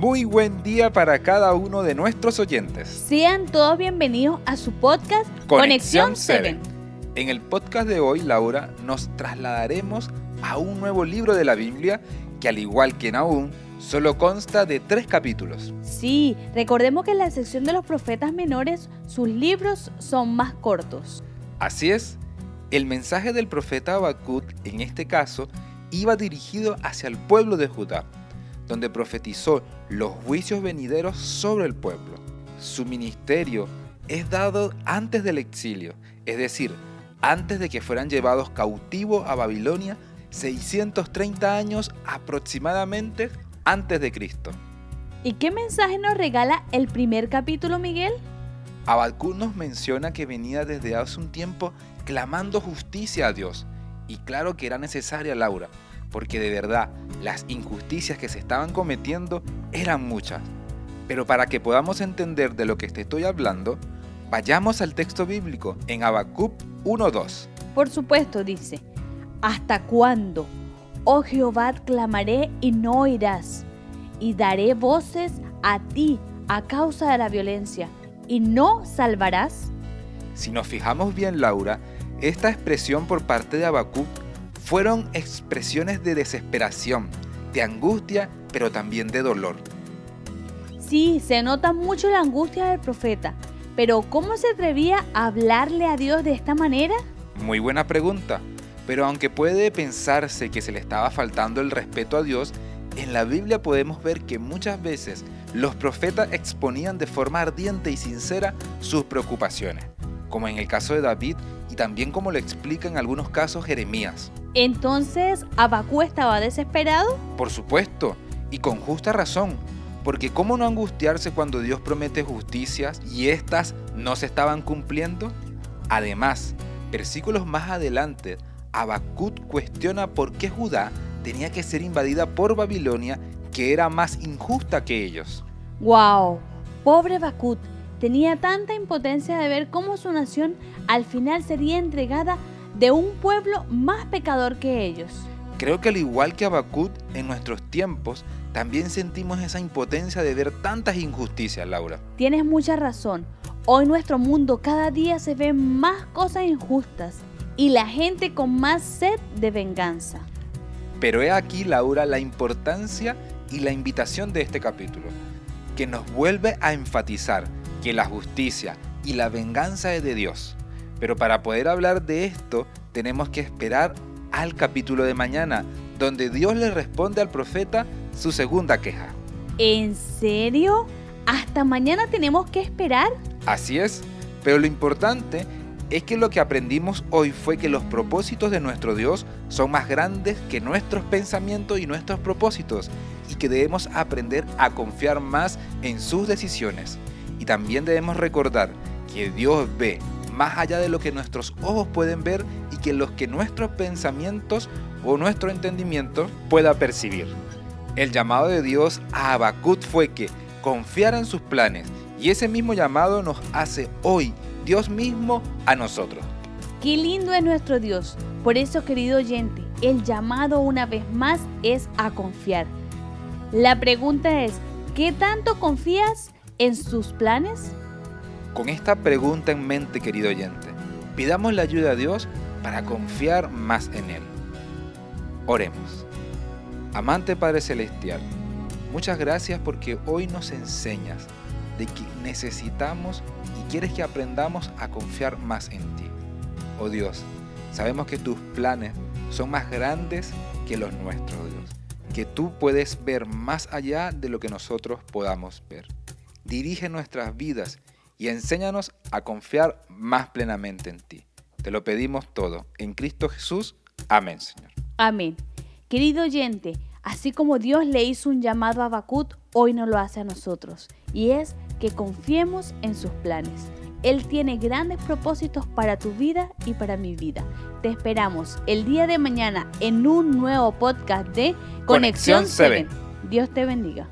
Muy buen día para cada uno de nuestros oyentes. Sean todos bienvenidos a su podcast Conexión Conexión 7. En el podcast de hoy, Laura, nos trasladaremos a un nuevo libro de la Biblia que al igual que Nahum, solo consta de tres capítulos. Sí, recordemos que en la sección de los profetas menores sus libros son más cortos. Así es, el mensaje del profeta Habacuc, en este caso, iba dirigido hacia el pueblo de Judá, donde profetizó los juicios venideros sobre el pueblo. Su ministerio es dado antes del exilio, es decir, antes de que fueran llevados cautivos a Babilonia 630 años aproximadamente antes de Cristo. ¿Y qué mensaje nos regala el primer capítulo, Miguel? Habacuc nos menciona que venía desde hace un tiempo clamando justicia a Dios. Y claro que era necesaria, Laura, porque de verdad las injusticias que se estaban cometiendo eran muchas. Pero para que podamos entender de lo que te estoy hablando, vayamos al texto bíblico en Habacuc 1.2. Por supuesto, dice, ¿hasta cuándo? Oh Jehová, clamaré y no oirás, y daré voces a ti a causa de la violencia, y no salvarás. Si nos fijamos bien, Laura, esta expresión por parte de Habacuc fueron expresiones de desesperación, de angustia, pero también de dolor. Sí, se nota mucho la angustia del profeta, pero ¿cómo se atrevía a hablarle a Dios de esta manera? Muy buena pregunta, pero aunque puede pensarse que se le estaba faltando el respeto a Dios, en la Biblia podemos ver que muchas veces los profetas exponían de forma ardiente y sincera sus preocupaciones, como en el caso de David y también como lo explica en algunos casos Jeremías. Entonces, ¿Abacú estaba desesperado? Por supuesto, y con justa razón, porque ¿cómo no angustiarse cuando Dios promete justicias y éstas no se estaban cumpliendo? Además, versículos más adelante, Habacuc cuestiona por qué Judá tenía que ser invadida por Babilonia, que era más injusta que ellos. ¡Wow! Pobre Bakut, tenía tanta impotencia de ver cómo su nación al final sería entregada de un pueblo más pecador que ellos. Creo que al igual que Habacuc, en nuestros tiempos también sentimos esa impotencia de ver tantas injusticias, Laura. Tienes mucha razón. Hoy nuestro mundo cada día se ven más cosas injustas y la gente con más sed de venganza. Pero he aquí, Laura, la importancia y la invitación de este capítulo, que nos vuelve a enfatizar que la justicia y la venganza es de Dios. Pero para poder hablar de esto, tenemos que esperar al capítulo de mañana, donde Dios le responde al profeta su segunda queja. ¿En serio? ¿Hasta mañana tenemos que esperar? Así es, pero lo importante es que lo que aprendimos hoy fue que los propósitos de nuestro Dios son más grandes que nuestros pensamientos y nuestros propósitos y que debemos aprender a confiar más en sus decisiones. Y también debemos recordar que Dios ve más allá de lo que nuestros ojos pueden ver y que los que nuestros pensamientos o nuestro entendimiento pueda percibir. El llamado de Dios a Habacuc fue que confiara en sus planes y ese mismo llamado nos hace hoy Dios mismo a nosotros. Qué lindo es nuestro Dios. Por eso, querido oyente, el llamado una vez más es a confiar. La pregunta es, ¿qué tanto confías en sus planes? Con esta pregunta en mente, querido oyente, pidamos la ayuda a Dios para confiar más en Él. Oremos. Amante Padre Celestial, muchas gracias porque hoy nos enseñas de que necesitamos y quieres que aprendamos a confiar más en ti. Oh Dios, sabemos que tus planes son más grandes que los nuestros, Dios. Que tú puedes ver más allá de lo que nosotros podamos ver. Dirige nuestras vidas y enséñanos a confiar más plenamente en ti. Te lo pedimos todo. En Cristo Jesús. Amén, Señor. Amén. Querido oyente, así como Dios le hizo un llamado a Bacut, hoy nos lo hace a nosotros. Y es que confiemos en sus planes. Él tiene grandes propósitos para tu vida y para mi vida. Te esperamos el día de mañana en un nuevo podcast de Conexión Conexión 7. Dios te bendiga.